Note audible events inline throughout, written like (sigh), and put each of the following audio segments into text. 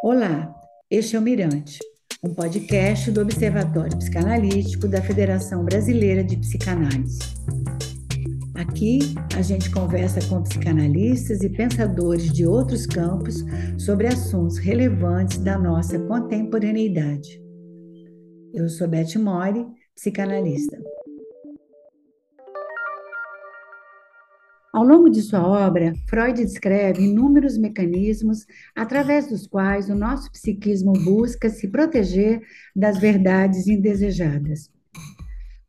Olá, este é o Mirante, um podcast do Observatório Psicanalítico da Federação Brasileira de Psicanálise. Aqui a gente conversa com psicanalistas e pensadores de outros campos sobre assuntos relevantes da nossa contemporaneidade. Eu sou Beth Mori, psicanalista. Ao longo de sua obra, Freud descreve inúmeros mecanismos através dos quais o nosso psiquismo busca se proteger das verdades indesejadas.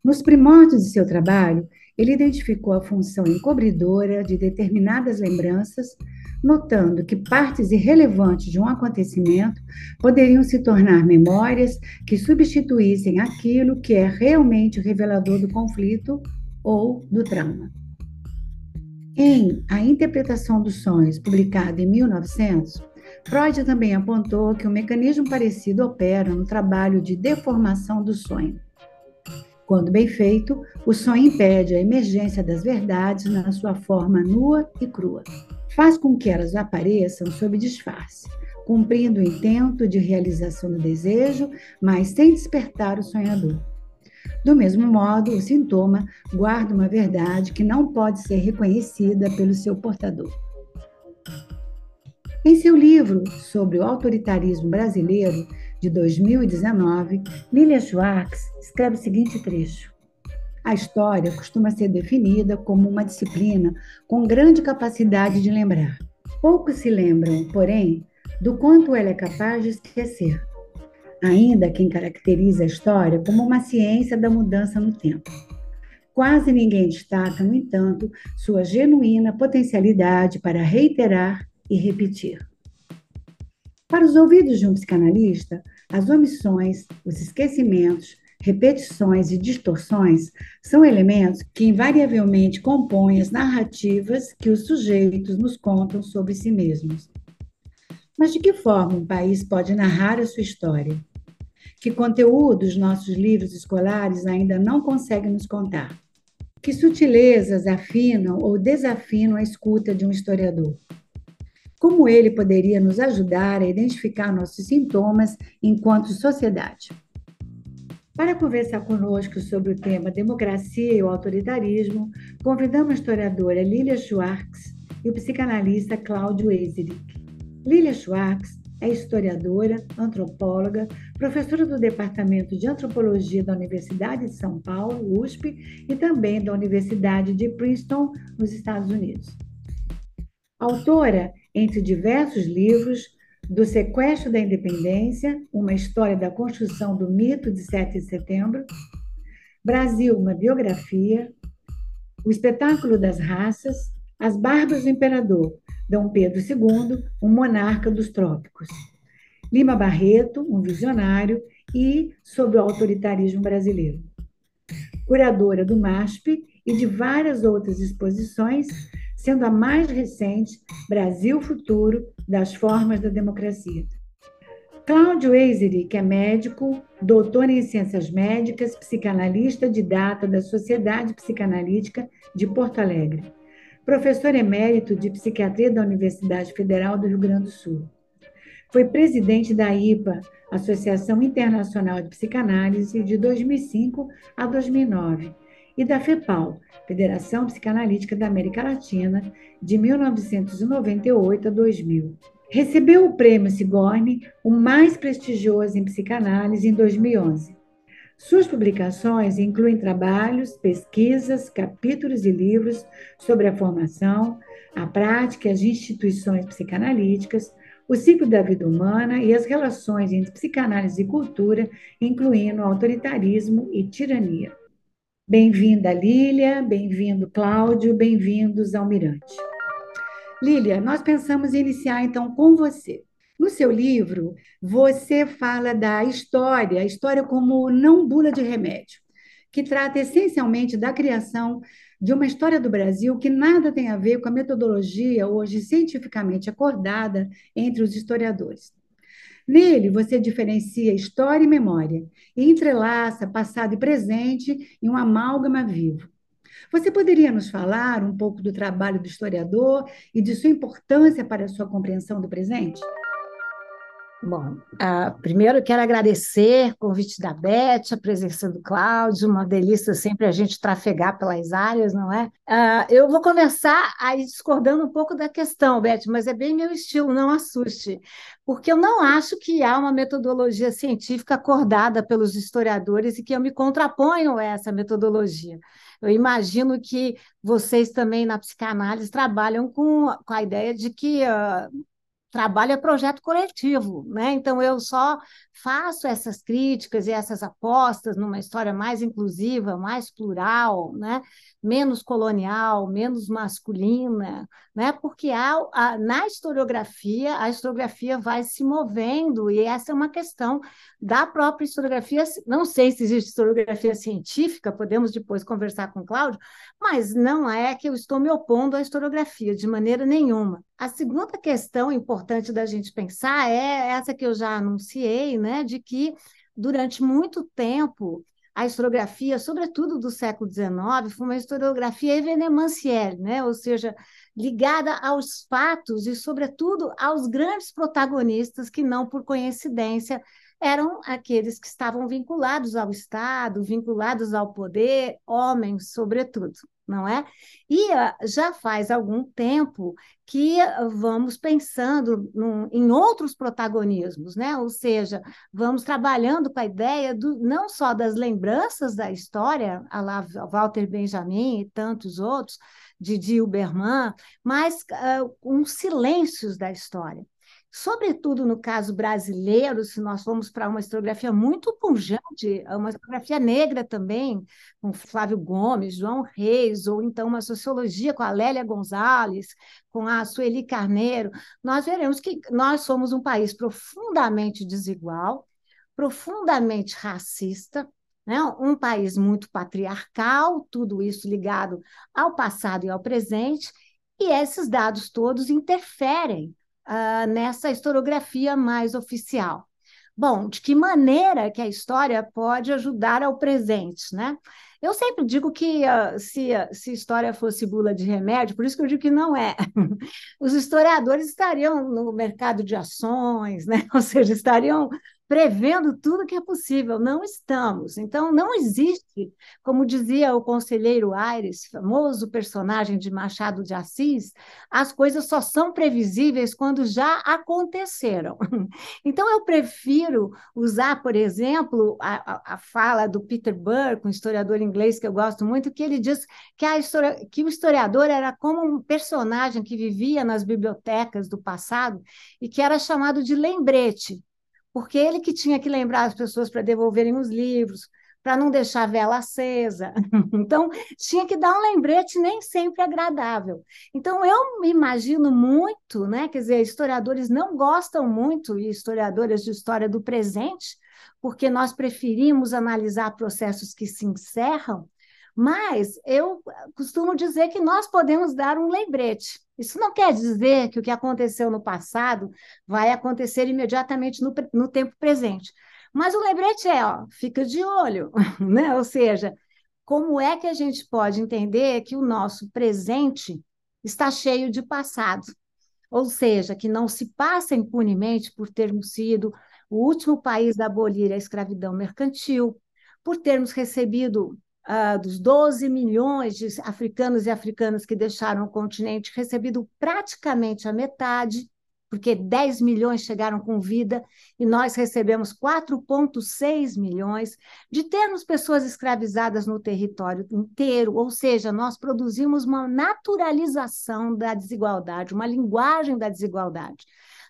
Nos primórdios de seu trabalho, ele identificou a função encobridora de determinadas lembranças, notando que partes irrelevantes de um acontecimento poderiam se tornar memórias que substituíssem aquilo que é realmente revelador do conflito ou do trauma. Em A Interpretação dos Sonhos, publicado em 1900, Freud também apontou que um mecanismo parecido opera no trabalho de deformação do sonho. Quando bem feito, o sonho impede a emergência das verdades na sua forma nua e crua. Faz com que elas apareçam sob disfarce, cumprindo o intento de realização do desejo, mas sem despertar o sonhador. Do mesmo modo, o sintoma guarda uma verdade que não pode ser reconhecida pelo seu portador. Em seu livro sobre o autoritarismo brasileiro, de 2019, Lilia Schwartz escreve o seguinte trecho. A história costuma ser definida como uma disciplina com grande capacidade de lembrar. Poucos se lembram, porém, do quanto ela é capaz de esquecer ainda quem caracteriza a história como uma ciência da mudança no tempo. Quase ninguém destaca, no entanto, sua genuína potencialidade para reiterar e repetir. Para os ouvidos de um psicanalista, as omissões, os esquecimentos, repetições e distorções são elementos que invariavelmente compõem as narrativas que os sujeitos nos contam sobre si mesmos. Mas de que forma um país pode narrar a sua história? Que conteúdos nossos livros escolares ainda não conseguem nos contar? Que sutilezas afinam ou desafinam a escuta de um historiador? Como ele poderia nos ajudar a identificar nossos sintomas enquanto sociedade? Para conversar conosco sobre o tema democracia e o autoritarismo, convidamos a historiadora Lilia Schwartz e o psicanalista Cláudio Ezerich. Lilia Schwartz é historiadora, antropóloga, professora do Departamento de Antropologia da Universidade de São Paulo, USP, e também da Universidade de Princeton, nos Estados Unidos. Autora, entre diversos livros, do Sequestro da Independência, uma história da construção do mito de 7 de setembro, Brasil, uma biografia, O Espetáculo das Raças, As Barbas do Imperador, Dom Pedro II, um monarca dos trópicos. Lima Barreto, um visionário, e sobre o autoritarismo brasileiro. Curadora do MASP e de várias outras exposições, sendo a mais recente Brasil Futuro das Formas da Democracia. Cláudio Eiseri, que é médico, doutor em ciências médicas, psicanalista didata da Sociedade Psicanalítica de Porto Alegre professor emérito de psiquiatria da Universidade Federal do Rio Grande do Sul. Foi presidente da IPA, Associação Internacional de Psicanálise, de 2005 a 2009, e da FEPAL, Federação Psicanalítica da América Latina, de 1998 a 2000. Recebeu o prêmio Sigourney, o mais prestigioso em psicanálise, em 2011. Suas publicações incluem trabalhos, pesquisas, capítulos e livros sobre a formação, a prática e as instituições psicanalíticas, o ciclo da vida humana e as relações entre psicanálise e cultura, incluindo autoritarismo e tirania. Bem-vinda, Lília, bem-vindo, Cláudio, bem-vindos ao Mirante. Lília, nós pensamos iniciar então com você. No seu livro, você fala da história, a história como não bula de remédio, que trata essencialmente da criação de uma história do Brasil que nada tem a ver com a metodologia hoje cientificamente acordada entre os historiadores. Nele, você diferencia história e memória e entrelaça passado e presente em um amálgama vivo. Você poderia nos falar um pouco do trabalho do historiador e de sua importância para a sua compreensão do presente? Bom, uh, primeiro quero agradecer o convite da Beth, a presença do Cláudio, uma delícia sempre a gente trafegar pelas áreas, não é? Uh, eu vou começar aí discordando um pouco da questão, Beth, mas é bem meu estilo, não assuste, porque eu não acho que há uma metodologia científica acordada pelos historiadores e que eu me contraponho a essa metodologia. Eu imagino que vocês também na psicanálise trabalham com, com a ideia de que uh, trabalho é projeto coletivo, né? Então eu só faço essas críticas e essas apostas numa história mais inclusiva, mais plural, né? menos colonial, menos masculina, né? porque há, a, na historiografia, a historiografia vai se movendo, e essa é uma questão da própria historiografia. Não sei se existe historiografia científica, podemos depois conversar com o Cláudio, mas não é que eu estou me opondo à historiografia, de maneira nenhuma. A segunda questão importante da gente pensar é essa que eu já anunciei, né? de que durante muito tempo a historiografia, sobretudo do século XIX, foi uma historiografia evenementielle, né? ou seja, ligada aos fatos e, sobretudo, aos grandes protagonistas que, não por coincidência, eram aqueles que estavam vinculados ao Estado, vinculados ao poder, homens, sobretudo não é? E uh, já faz algum tempo que uh, vamos pensando em outros protagonismos, né? Ou seja, vamos trabalhando com a ideia do, não só das lembranças da história, a lá Walter Benjamin e tantos outros, de Dilberman, mas uh, uns silêncios da história sobretudo no caso brasileiro, se nós formos para uma historiografia muito pujante, uma historiografia negra também, com Flávio Gomes, João Reis, ou então uma sociologia com a Lélia Gonzalez, com a Sueli Carneiro, nós veremos que nós somos um país profundamente desigual, profundamente racista, né? um país muito patriarcal, tudo isso ligado ao passado e ao presente, e esses dados todos interferem uh, nessa historiografia mais oficial. Bom, de que maneira que a história pode ajudar ao presente, né? Eu sempre digo que uh, se, se história fosse bula de remédio, por isso que eu digo que não é. (laughs) Os historiadores estariam no mercado de ações, né? (laughs) ou seja, estariam prevendo tudo que é possível. Não estamos. Então, não existe, como dizia o conselheiro Aires, famoso personagem de Machado de Assis, as coisas só são previsíveis quando já aconteceram. (laughs) Então, eu prefiro usar, por exemplo, a, a, a fala do Peter Burke, um historiador inglês que eu gosto muito, que ele diz que, a história, que o historiador era como um personagem que vivia nas bibliotecas do passado e que era chamado de lembrete porque ele que tinha que lembrar as pessoas para devolverem os livros, para não deixar a vela acesa. (laughs) Então, tinha que dar um lembrete nem sempre agradável. Então, eu me imagino muito, né? Quer dizer, historiadores não gostam muito, e historiadores de história do presente, porque nós preferimos analisar processos que se encerram, mas eu costumo dizer que nós podemos dar um lembrete. Isso não quer dizer que o que aconteceu no passado vai acontecer imediatamente no, no tempo presente. Mas o lembrete é, ó, fica de olho, (laughs) né? Ou seja, como é que a gente pode entender que o nosso presente está cheio de passado? Ou seja, que não se passa impunemente por termos sido o último país a abolir a escravidão mercantil, por termos recebido uh, dos 12 milhões de africanos e africanas que deixaram o continente, recebido praticamente a metade, porque 10 milhões chegaram com vida e nós recebemos 4,6 milhões, de termos pessoas escravizadas no território inteiro, ou seja, nós produzimos uma naturalização da desigualdade, uma linguagem da desigualdade.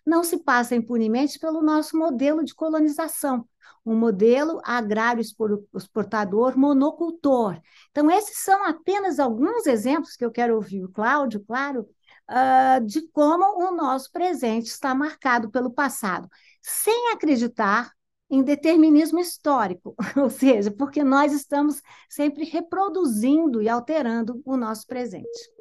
Não se passa impunemente pelo nosso modelo de colonização, um modelo agrário exportador monocultor. Então, esses são apenas alguns exemplos que eu quero ouvir Cláudio, claro, uh, de como o nosso presente está marcado pelo passado, sem acreditar em determinismo histórico, (laughs) ou seja, porque nós estamos sempre reproduzindo e alterando o nosso presente.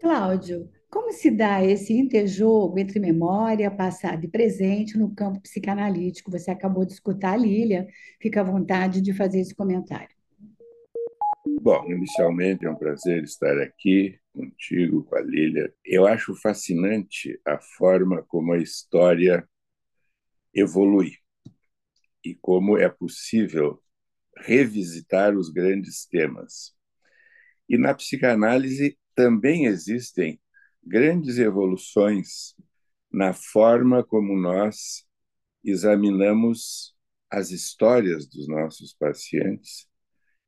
Cláudio, como se dá esse interjogo entre memória, passado e presente no campo psicanalítico? Você acabou de escutar a Lília, fica à vontade de fazer esse comentário. Bom, inicialmente é um prazer estar aqui contigo, com a Lília. Eu acho fascinante a forma como a história evolui e como é possível revisitar os grandes temas. E na psicanálise também existem grandes evoluções na forma como nós examinamos as histórias dos nossos pacientes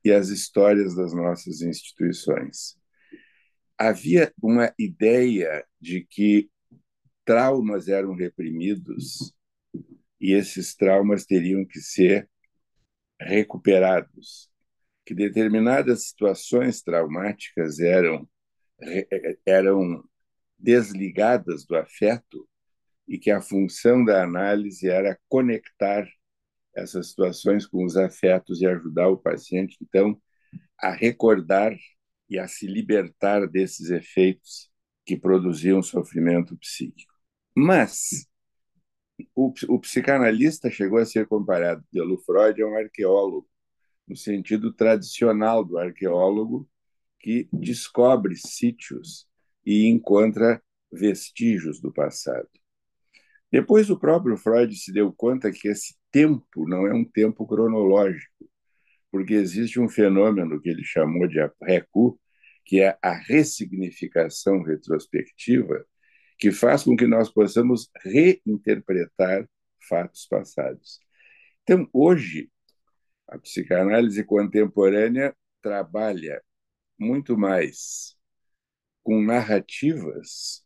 e as histórias das nossas instituições. Havia uma ideia de que traumas eram reprimidos e esses traumas teriam que ser recuperados, que determinadas situações traumáticas eram eram desligadas do afeto e que a função da análise era conectar essas situações com os afetos e ajudar o paciente, então, a recordar e a se libertar desses efeitos que produziam sofrimento psíquico. Mas o, o psicanalista chegou a ser comparado pelo Freud a um arqueólogo, no sentido tradicional do arqueólogo, que descobre sítios e encontra vestígios do passado. Depois, o próprio Freud se deu conta que esse tempo não é um tempo cronológico, porque existe um fenômeno que ele chamou de recu, que é a ressignificação retrospectiva, que faz com que nós possamos reinterpretar fatos passados. Então, hoje, a psicanálise contemporânea trabalha muito mais com narrativas,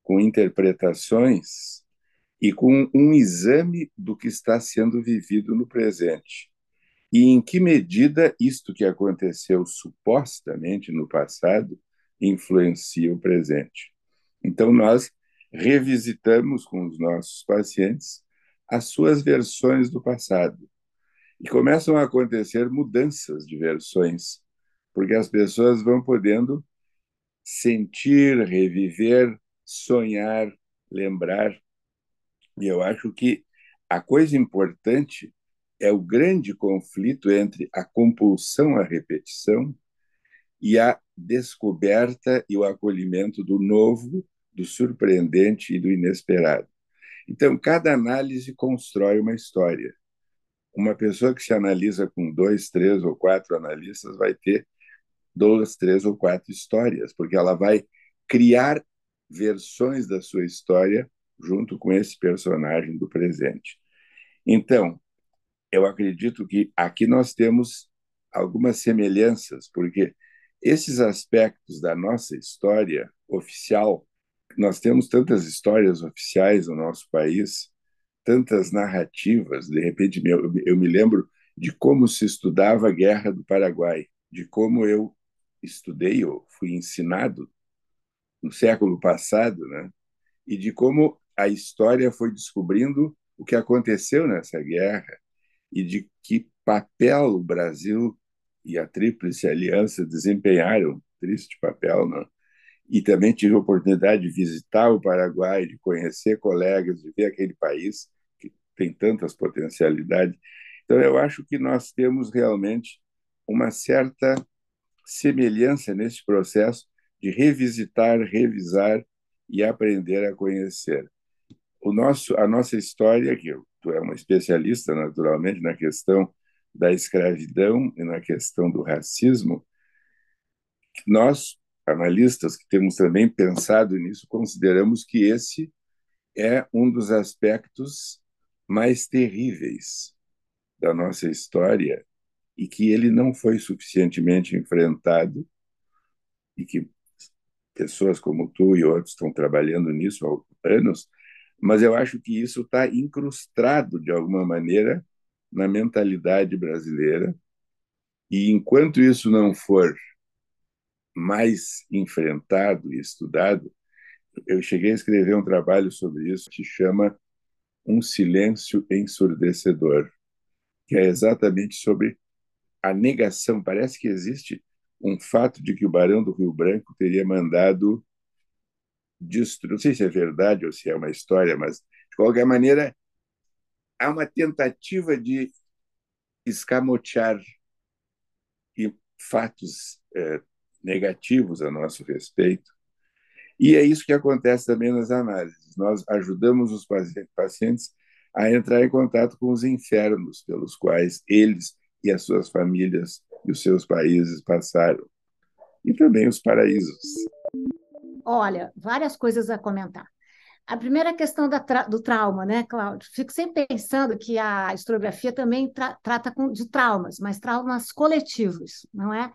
com interpretações e com um exame do que está sendo vivido no presente. E em que medida isto que aconteceu supostamente no passado influencia o presente. Então, nós revisitamos com os nossos pacientes as suas versões do passado. E começam a acontecer mudanças de versões, porque as pessoas vão podendo sentir, reviver, sonhar, lembrar e eu acho que a coisa importante é o grande conflito entre a compulsão à repetição e a descoberta e o acolhimento do novo, do surpreendente e do inesperado. Então, cada análise constrói uma história. Uma pessoa que se analisa com dois, três ou quatro analistas vai ter duas, três ou quatro histórias, porque ela vai criar versões da sua história junto com esse personagem do presente. Então, eu acredito que aqui nós temos algumas semelhanças, porque esses aspectos da nossa história oficial, nós temos tantas histórias oficiais no nosso país, tantas narrativas, de repente eu, eu me lembro de como se estudava a Guerra do Paraguai, de como eu estudei, eu fui ensinado no século passado, né? e de como a história foi descobrindo o que aconteceu nessa guerra e de que papel o Brasil e a Tríplice Aliança desempenharam, triste papel, não? E também tive a oportunidade de visitar o Paraguai, de conhecer colegas, de ver aquele país que tem tantas potencialidades. Então, eu acho que nós temos realmente uma certa semelhança nesse processo de revisitar, revisar e aprender a conhecer. O nosso, a nossa história, que tu é uma especialista, naturalmente, na questão da escravidão e na questão do racismo, nós, analistas que temos também pensado nisso, consideramos que esse é um dos aspectos mais terríveis da nossa história e que ele não foi suficientemente enfrentado e que pessoas como tu e outros estão trabalhando nisso há anos, mas eu acho que isso está incrustado, de alguma maneira, na mentalidade brasileira. E enquanto isso não for mais enfrentado e estudado, eu cheguei a escrever um trabalho sobre isso que chama Um Silêncio Ensurdecedor, que é exatamente sobre a negação. Parece que existe um fato de que o Barão do Rio Branco teria mandado destruir. Não sei se é verdade ou se é uma história, mas, de qualquer maneira, há uma tentativa de escamotear fatos é, negativos a nosso respeito. E é isso que acontece também nas análises. Nós ajudamos os pacientes a entrar em contato com os infernos pelos quais eles e as suas famílias e os seus países passaram. E também os paraísos. Olha, várias coisas a comentar. A primeira questão tra do trauma, né, Cláudio? Fico sempre pensando que a historiografia também tra trata com, de traumas, mas traumas coletivos, não é?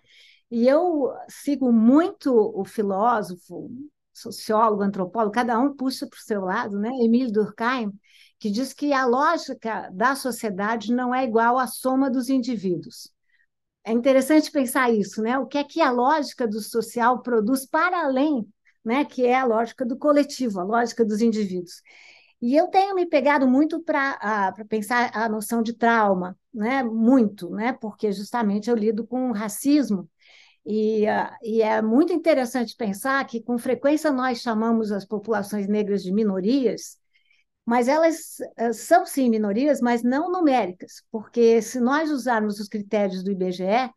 E eu sigo muito o filósofo, sociólogo, antropólogo, cada um puxa para o seu lado, né? Emile Durkheim, que diz que a lógica da sociedade não é igual à soma dos indivíduos. É interessante pensar isso, né? O que é que a lógica do social produz para além, né? Que é a lógica do coletivo, a lógica dos indivíduos. E eu tenho me pegado muito para pensar a noção de trauma, né? Muito, né? Porque justamente eu lido com racismo e, uh, e, é muito interessante pensar que, com frequência, nós chamamos as populações negras de minorias, mas elas uh, são, sim, minorias, mas não numéricas, porque se nós usarmos os critérios do IBGE,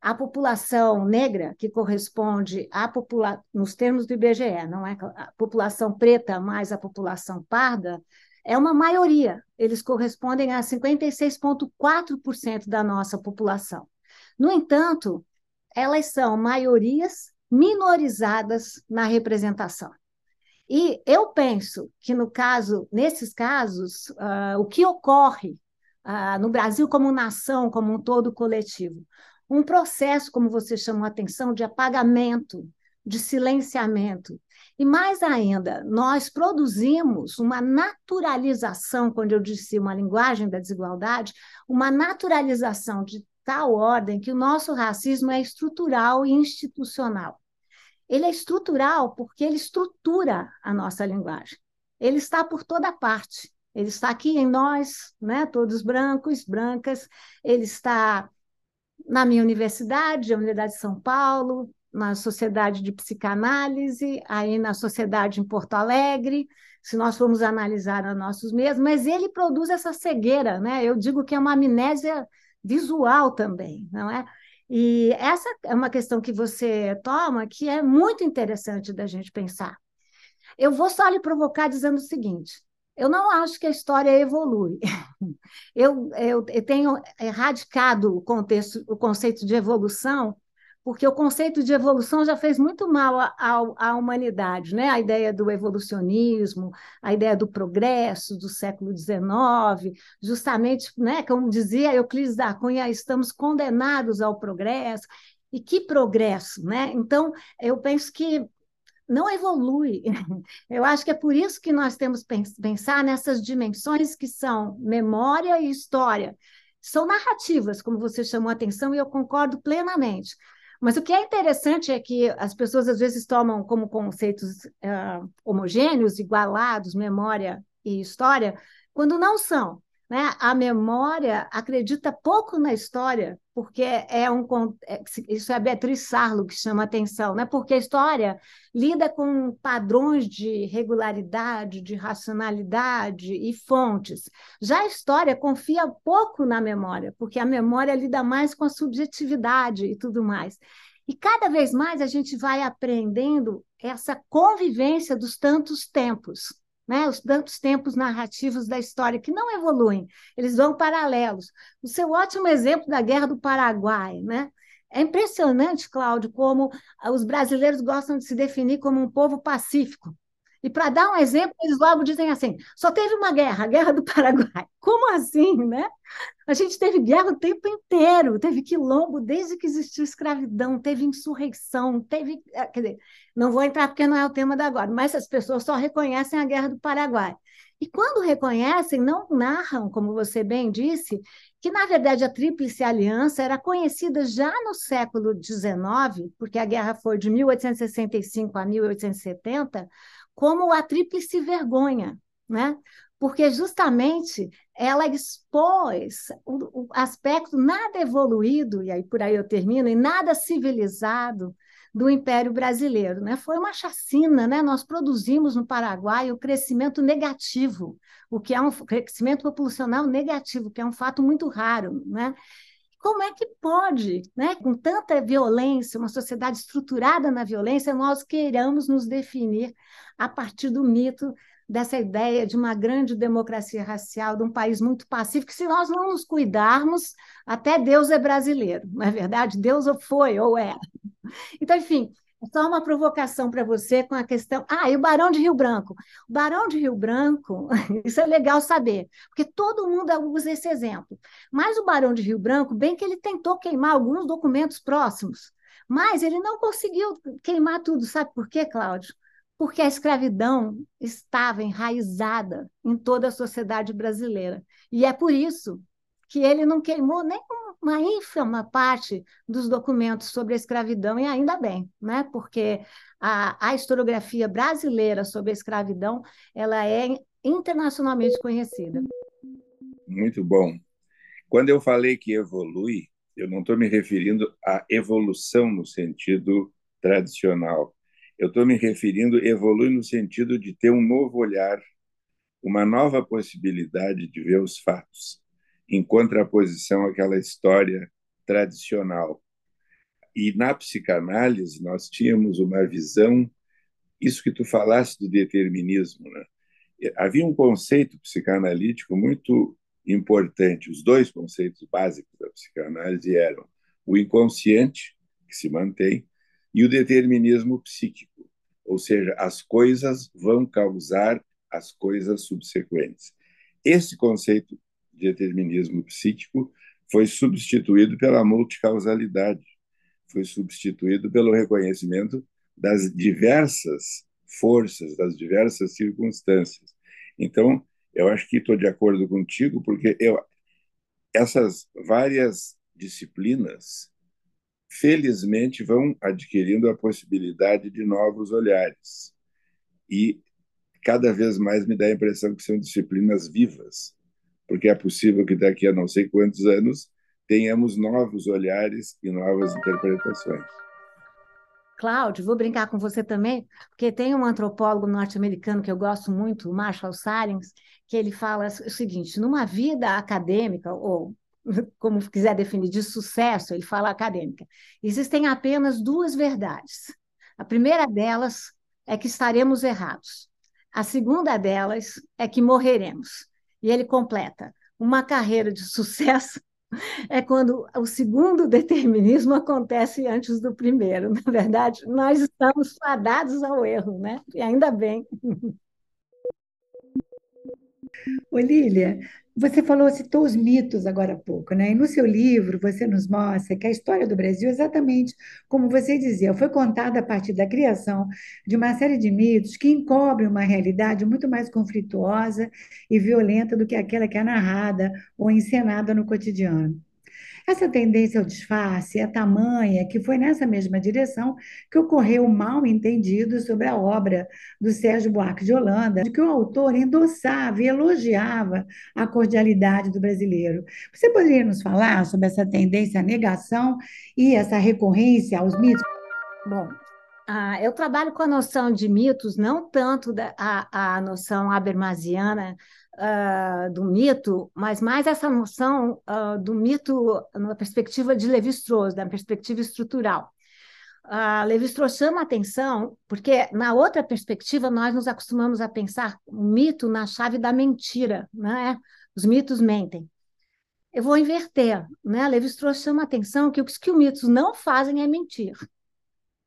a população negra, que corresponde à população, nos termos do IBGE, não é a população preta mais a população parda, é uma maioria. Eles correspondem a 56,4% da nossa população. No entanto, elas são maiorias minorizadas na representação. E eu penso que no caso, nesses casos, uh, o que ocorre uh, no Brasil como nação, como um todo coletivo, um processo, como você chamou a atenção, de apagamento, de silenciamento. E mais ainda, nós produzimos uma naturalização, quando eu disse uma linguagem da desigualdade, uma naturalização de tal ordem que o nosso racismo é estrutural e institucional. Ele é estrutural porque ele estrutura a nossa linguagem. Ele está por toda parte. Ele está aqui em nós, né? todos brancos, brancas. Ele está na minha universidade, a Universidade de São Paulo, na Sociedade de Psicanálise, aí na Sociedade em Porto Alegre, se nós formos analisar a nossos mesmos, mas ele produz essa cegueira, né? Eu digo que é uma amnésia visual também, não é? E essa é uma questão que você toma que é muito interessante da gente pensar. Eu vou só lhe provocar dizendo o seguinte: eu não acho que a história evolui. (laughs) Eu, eu, eu tenho erradicado o, contexto, o conceito de evolução porque o conceito de evolução já fez muito mal à, humanidade, né? A ideia do evolucionismo, a ideia do progresso do século XIX, justamente, né? Como dizia Euclides da Cunha, estamos condenados ao progresso. E que progresso, né? Então, eu penso que não evolui. (laughs) Eu acho que é por isso que nós temos que pensar nessas dimensões que são memória e história. São narrativas, como você chamou a atenção, e eu concordo plenamente. Mas o que é interessante é que as pessoas às vezes tomam como conceitos uh, homogêneos, igualados, memória e história, quando não são. Né? A memória acredita pouco na história, porque é um é, isso é a Beatriz Sarlo que chama atenção, né? Porque a história lida com padrões de regularidade, de racionalidade e fontes. Já a história confia pouco na memória, porque a memória lida mais com a subjetividade e tudo mais. E cada vez mais a gente vai aprendendo essa convivência dos tantos tempos né? os tantos tempos narrativos da história que não evoluem, eles vão paralelos. O seu ótimo exemplo da Guerra do Paraguai, né? É impressionante, Cláudio, como os brasileiros gostam de se definir como um povo pacífico. E para dar um exemplo, eles logo dizem assim: só teve uma guerra, a Guerra do (laughs) Paraguai. Como assim, né? A gente teve guerra o tempo inteiro, teve quilombo desde que existiu escravidão, teve insurreição, teve. Eh, quer dizer, não vou entrar porque não é o tema da agora, mas as pessoas só reconhecem a Guerra do Paraguai. E quando reconhecem, não narram, como você bem disse, que na verdade a Tríplice Aliança era conhecida já no século XIX, porque a guerra foi de 1865 a 1870 como a tríplice vergonha, né? porque justamente ela expôs o, aspecto nada evoluído, e aí por aí eu termino, e nada civilizado do Império Brasileiro. Né? Foi uma chacina, né? nós produzimos no Paraguai o crescimento negativo, o que é um crescimento populacional negativo, que é um fato muito raro. Né? Como é que pode, né, com tanta violência, uma sociedade estruturada na violência, nós queiramos nos definir a partir do mito dessa ideia de uma grande democracia racial, de um país muito pacífico, se nós não nos cuidarmos, até Deus é brasileiro, não é verdade? Deus foi ou é. Então, enfim, só uma provocação para você com a questão. Ah, e o Barão de Rio Branco? O Barão de Rio Branco, (laughs) isso é legal saber, porque todo mundo usa esse exemplo. Mas o Barão de Rio Branco, bem que ele tentou queimar alguns documentos próximos, mas ele não conseguiu queimar tudo. Sabe por quê, Cláudio? Porque a escravidão estava enraizada em toda a sociedade brasileira. E é por isso que ele não queimou nem uma ínfima parte dos documentos sobre a escravidão, e ainda bem, né? porque a, a historiografia brasileira sobre a escravidão ela é internacionalmente conhecida. Muito bom. Quando eu falei que evolui, eu não estou me referindo à evolução no sentido tradicional. Eu estou me referindo evolui no sentido de ter um novo olhar, uma nova possibilidade de ver os fatos em contraposição àquela história tradicional. E na psicanálise nós tínhamos uma visão, isso que tu falaste do determinismo, né? Havia um conceito psicanalítico muito importante. Os dois conceitos básicos da psicanálise eram o inconsciente, que se mantém, e o determinismo psíquico, ou seja, as coisas vão causar as coisas subsequentes. Esse conceito determinismo psíquico foi substituído pela multicausalidade, foi substituído pelo reconhecimento das diversas forças, das diversas circunstâncias. Então, eu acho que estou de acordo contigo, porque eu, essas várias disciplinas, felizmente, vão adquirindo a possibilidade de novos olhares. E cada vez mais me dá a impressão que são disciplinas vivas, porque é possível que daqui a não sei quantos anos tenhamos novos olhares e novas interpretações. Cláudio, vou brincar com você também, porque tem um antropólogo norte-americano que eu gosto muito, o Marshall Salins, que ele fala o seguinte: numa vida acadêmica, ou (laughs) como quiser definir, de sucesso, ele fala acadêmica, existem apenas duas verdades. A primeira delas é que estaremos errados. A segunda delas é que morreremos. E ele completa: uma carreira de sucesso é quando o segundo determinismo acontece antes do primeiro. (laughs) Na verdade, nós estamos fadados ao erro, né? E ainda bem. Ô, Lília, você falou, citou os mitos agora há pouco, né? E no seu livro você nos mostra que a história do Brasil, exatamente como você dizia, foi contada a partir da criação de uma série de mitos que encobrem uma realidade muito mais conflituosa e violenta do que aquela que é narrada ou encenada no cotidiano. Essa tendência ao disfarce é tamanha que foi nessa mesma direção que ocorreu o mal entendido sobre a obra do Sérgio Buarque de Holanda, de que o autor endossava e elogiava a cordialidade do brasileiro. Você poderia nos falar sobre essa tendência à negação e essa recorrência aos mitos? Bom, ah, eu trabalho com a noção de mitos, não tanto da, a, a noção habermasiana uh, do mito, mas mais essa noção uh, do mito na perspectiva de Levi-Strauss, da perspectiva estrutural. Uh, Levi-Strauss chama atenção porque, na outra perspectiva, nós nos acostumamos a pensar o mito na chave da mentira, né? Os mitos mentem. Eu vou inverter, né? Levi-Strauss chama atenção que o que os mitos não fazem é mentir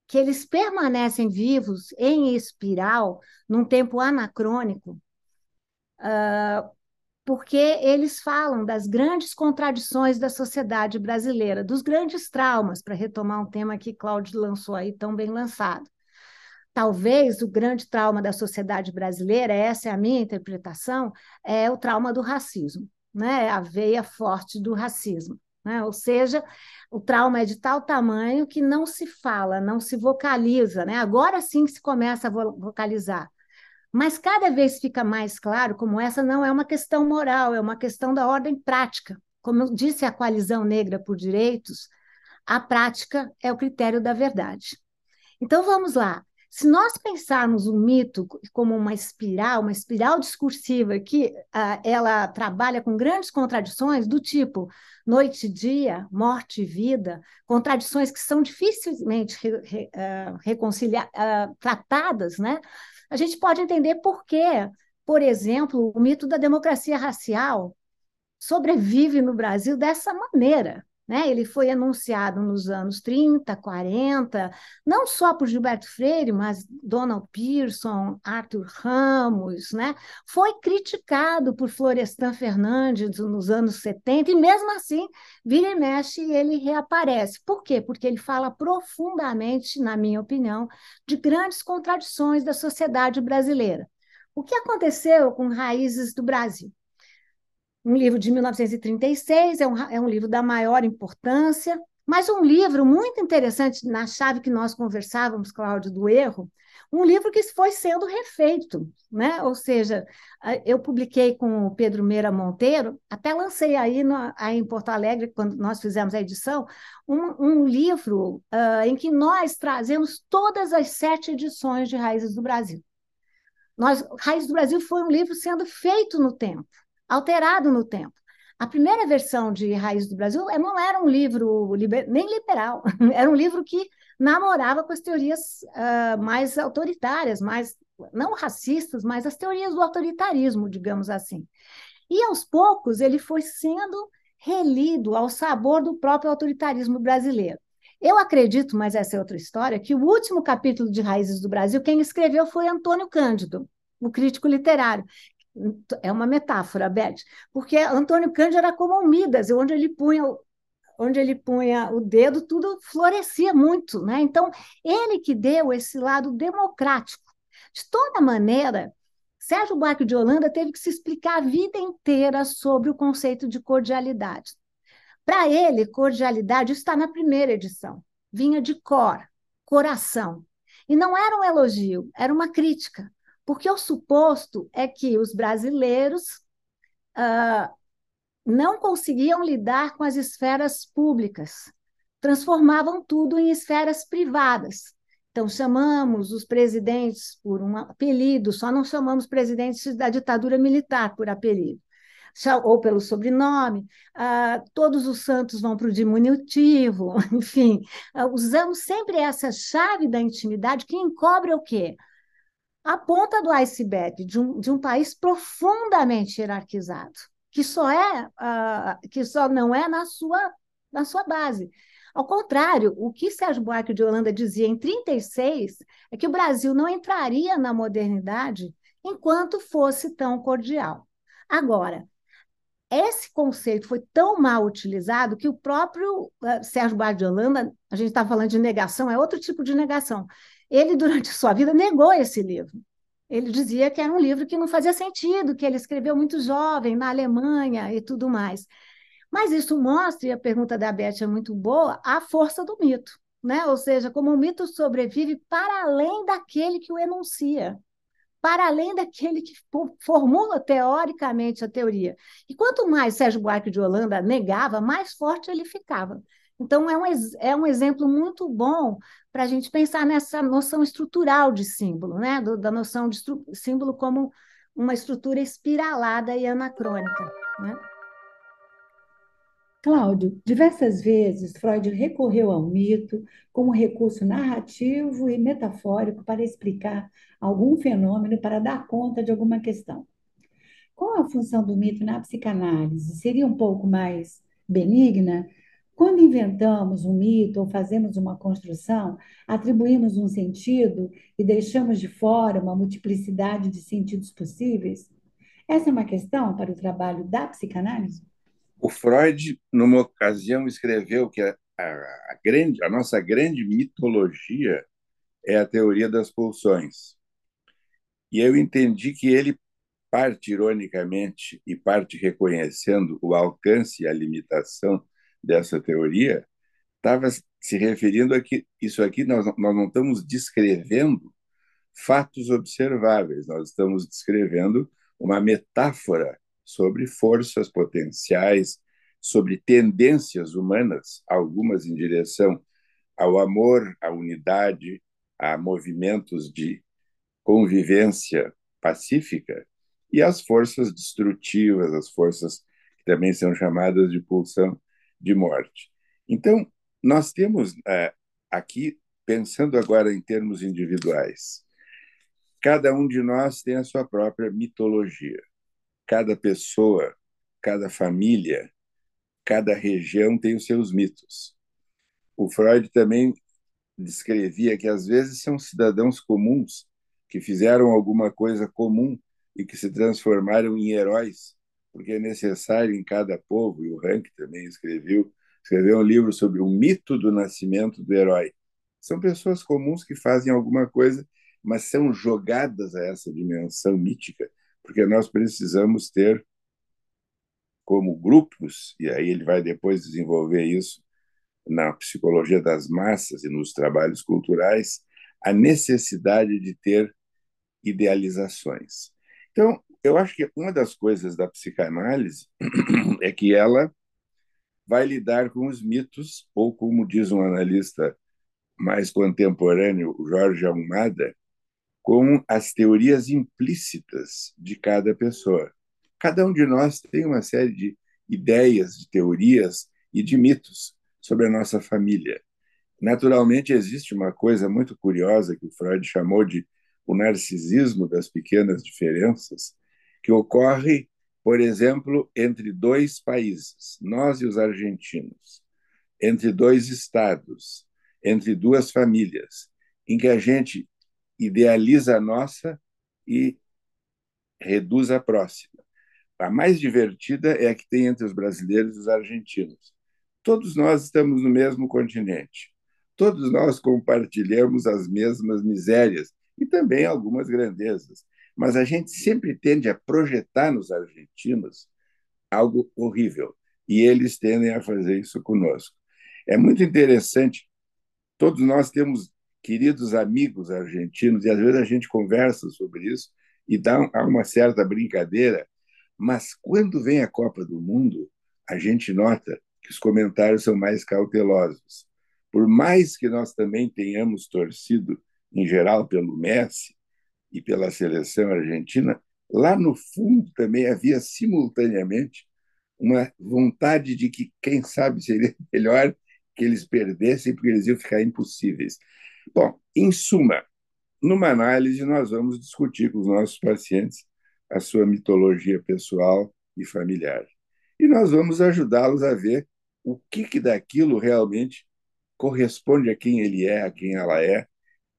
que eles permanecem vivos em espiral num tempo anacrônico, porque eles falam das grandes contradições da sociedade brasileira, dos grandes traumas, para retomar um tema que Cláudio lançou aí tão bem lançado. Talvez o grande trauma da sociedade brasileira, essa é a minha interpretação, é o trauma do racismo, né? a veia forte do racismo. Né? Ou seja, o trauma é de tal tamanho que não se fala, não se vocaliza. Né? Agora sim se começa a vocalizar. Mas cada vez fica mais claro como essa não é uma questão moral, é uma questão da ordem prática. Como eu disse a Coalizão Negra por Direitos, a prática é o critério da verdade. Então vamos lá. Se nós pensarmos o mito como uma espiral, uma espiral discursiva que uh, ela trabalha com grandes contradições do tipo noite e dia, morte e vida, contradições que são dificilmente re, re, uh, uh, tratadas, né? A gente pode entender por que, por exemplo, o mito da democracia racial sobrevive no Brasil dessa maneira. Né? Ele foi anunciado nos anos 30, 40, não só por Gilberto Freire, mas Donald Pearson, Arthur Ramos, né? foi criticado por Florestan Fernandes nos anos 70, e mesmo assim, vira e mexe, ele reaparece. Por quê? Porque ele fala profundamente, na minha opinião, de grandes contradições da sociedade brasileira. O que aconteceu com Raízes do Brasil? Um livro de 1936, é um, é um livro da maior importância, mas um livro muito interessante na chave que nós conversávamos, Cláudio, do erro, um livro que foi sendo refeito, né? Ou seja, eu publiquei com o Pedro Meira Monteiro, até lancei aí, no, aí em Porto Alegre, quando nós fizemos a edição, um, um livro uh, em que nós trazemos todas as sete edições de Raízes do Brasil. Nós, Raízes do Brasil foi um livro sendo feito no tempo alterado no tempo. A primeira versão de Raiz do Brasil eh, não era um livro liber, nem liberal, (laughs) era um livro que namorava com as teorias uh, mais autoritárias, mais não racistas, mas as teorias do autoritarismo, digamos assim. E aos poucos ele foi sendo relido ao sabor do próprio autoritarismo brasileiro. Eu acredito, mas essa é outra história, que o último capítulo de Raízes do Brasil, quem escreveu foi Antônio Cândido, o crítico literário, é uma metáfora, Beth, porque Antônio Cândido era como um Midas, onde ele punha onde ele punha o dedo, tudo florescia muito, né? Então, ele que deu esse lado democrático. De toda maneira, Sérgio Buarque de Holanda teve que se explicar a vida inteira sobre o conceito de cordialidade. Para ele, cordialidade está na primeira edição. Vinha de cor, coração. E não era um elogio, era uma crítica. Porque o suposto é que os brasileiros uh, não conseguiam lidar com as esferas públicas, transformavam tudo em esferas privadas. Então, chamamos os presidentes por um apelido, só não chamamos presidentes da ditadura militar por apelido, ou pelo sobrenome. Uh, todos os santos vão para o diminutivo, (laughs) enfim, uh, usamos sempre essa chave da intimidade que encobre o quê? A ponta do iceberg de um, de um país profundamente hierarquizado, que só é uh, que só não é na sua na sua base. Ao contrário, o que Sérgio Buarque de Holanda dizia em 36 é que o Brasil não entraria na modernidade enquanto fosse tão cordial. Agora, esse conceito foi tão mal utilizado que o próprio uh, Sérgio Buarque de Holanda, a gente está falando de negação, é outro tipo de negação. Ele, durante sua vida, negou esse livro. Ele dizia que era um livro que não fazia sentido, que ele escreveu muito jovem, na Alemanha e tudo mais. Mas isso mostra, e a pergunta da Beth é muito boa, a força do mito. Né? Ou seja, como o mito sobrevive para além daquele que o enuncia, para além daquele que formula teoricamente a teoria. E quanto mais Sérgio Buarque de Holanda negava, mais forte ele ficava. Então, é um, é um exemplo muito bom para a gente pensar nessa noção estrutural de símbolo, né? Do, da noção de símbolo como uma estrutura espiralada e anacrônica. Né? Cláudio, diversas vezes Freud recorreu ao mito como recurso narrativo e metafórico para explicar algum fenômeno, para dar conta de alguma questão. Qual a função do mito na psicanálise? Seria um pouco mais benigna? Quando inventamos um mito ou fazemos uma construção, atribuímos um sentido e deixamos de fora uma multiplicidade de sentidos possíveis? Essa é uma questão para o trabalho da psicanálise? O Freud, numa ocasião, escreveu que a, a, a, grande, a nossa grande mitologia é a teoria das pulsões. E eu entendi que ele, parte ironicamente e parte reconhecendo o alcance e a limitação dessa teoria estava se referindo a que isso aqui nós, nós não estamos descrevendo fatos observáveis, nós estamos descrevendo uma metáfora sobre forças potenciais, sobre tendências humanas, algumas em direção ao amor, à unidade, a movimentos de convivência pacífica e as forças destrutivas, as forças que também são chamadas de pulsão de morte. Então, nós temos é, aqui, pensando agora em termos individuais, cada um de nós tem a sua própria mitologia. Cada pessoa, cada família, cada região tem os seus mitos. O Freud também descrevia que às vezes são cidadãos comuns que fizeram alguma coisa comum e que se transformaram em heróis, porque é necessário em cada povo, e o Rank também escreveu, escreveu um livro sobre o mito do nascimento do herói. São pessoas comuns que fazem alguma coisa, mas são jogadas a essa dimensão mítica, porque nós precisamos ter como grupos, e aí ele vai depois desenvolver isso na psicologia das massas e nos trabalhos culturais, a necessidade de ter idealizações. Então, eu acho que uma das coisas da psicanálise (clears throat) é que ela vai lidar com os mitos, ou como diz um analista mais contemporâneo, Jorge Almada, com as teorias implícitas de cada pessoa. Cada um de nós tem uma série de ideias, de teorias e de mitos sobre a nossa família. Naturalmente, existe uma coisa muito curiosa que o Freud chamou de o narcisismo das pequenas diferenças, que ocorre, por exemplo, entre dois países, nós e os argentinos, entre dois estados, entre duas famílias, em que a gente idealiza a nossa e reduz a próxima. A mais divertida é a que tem entre os brasileiros e os argentinos. Todos nós estamos no mesmo continente. Todos nós compartilhamos as mesmas misérias e também algumas grandezas. Mas a gente sempre tende a projetar nos argentinos algo horrível. E eles tendem a fazer isso conosco. É muito interessante. Todos nós temos queridos amigos argentinos, e às vezes a gente conversa sobre isso e dá uma certa brincadeira, mas quando vem a Copa do Mundo, a gente nota que os comentários são mais cautelosos. Por mais que nós também tenhamos torcido em geral pelo Messi e pela seleção argentina, lá no fundo também havia simultaneamente uma vontade de que, quem sabe, seria (laughs) melhor que eles perdessem, porque eles iam ficar impossíveis. Bom, em suma, numa análise, nós vamos discutir com os nossos pacientes a sua mitologia pessoal e familiar. E nós vamos ajudá-los a ver o que, que daquilo realmente corresponde a quem ele é, a quem ela é,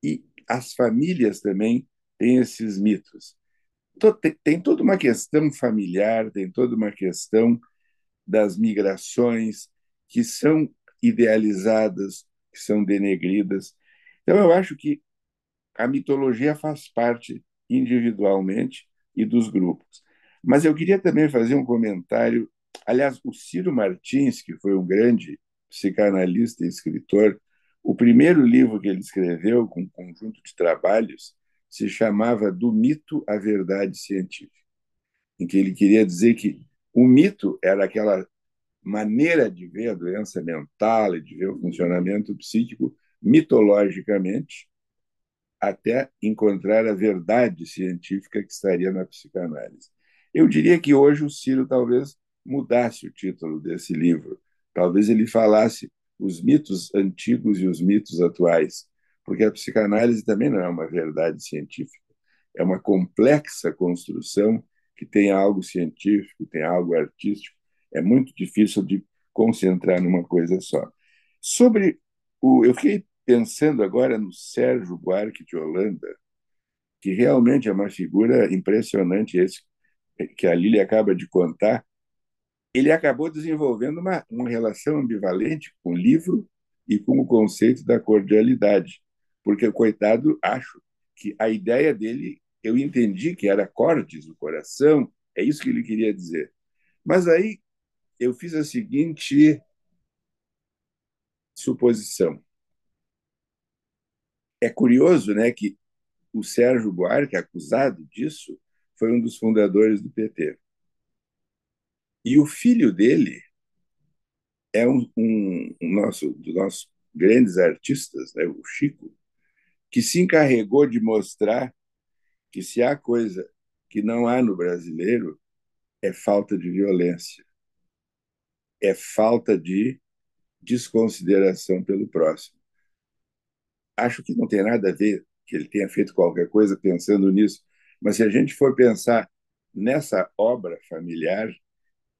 e as famílias também têm esses mitos. Tem toda uma questão familiar, tem toda uma questão das migrações que são idealizadas, que são denegridas. Então, eu acho que a mitologia faz parte individualmente e dos grupos. Mas eu queria também fazer um comentário. Aliás, o Ciro Martins, que foi um grande psicanalista e escritor, o primeiro livro que ele escreveu, com um conjunto de trabalhos, se chamava Do Mito à Verdade Científica, em que ele queria dizer que o mito era aquela maneira de ver a doença mental e de ver o funcionamento psíquico mitologicamente, até encontrar a verdade científica que estaria na psicanálise. Eu diria que hoje o Ciro talvez mudasse o título desse livro. Talvez ele falasse os mitos antigos e os mitos atuais, porque a psicanálise também não é uma verdade científica, é uma complexa construção que tem algo científico, tem algo artístico, é muito difícil de concentrar numa coisa só. Sobre o, eu fiquei pensando agora no Sérgio Buarque de Holanda, que realmente é uma figura impressionante esse que a Lília acaba de contar, ele acabou desenvolvendo uma, uma relação ambivalente com o livro e com o conceito da cordialidade, porque, coitado, acho que a ideia dele, eu entendi que era cortes do coração, é isso que ele queria dizer. Mas aí eu fiz a seguinte suposição. É curioso né, que o Sérgio Buarque, acusado disso, foi um dos fundadores do PT. E o filho dele é um, um, um nosso, dos nossos grandes artistas, né, o Chico, que se encarregou de mostrar que se há coisa que não há no brasileiro é falta de violência, é falta de desconsideração pelo próximo. Acho que não tem nada a ver que ele tenha feito qualquer coisa pensando nisso, mas se a gente for pensar nessa obra familiar,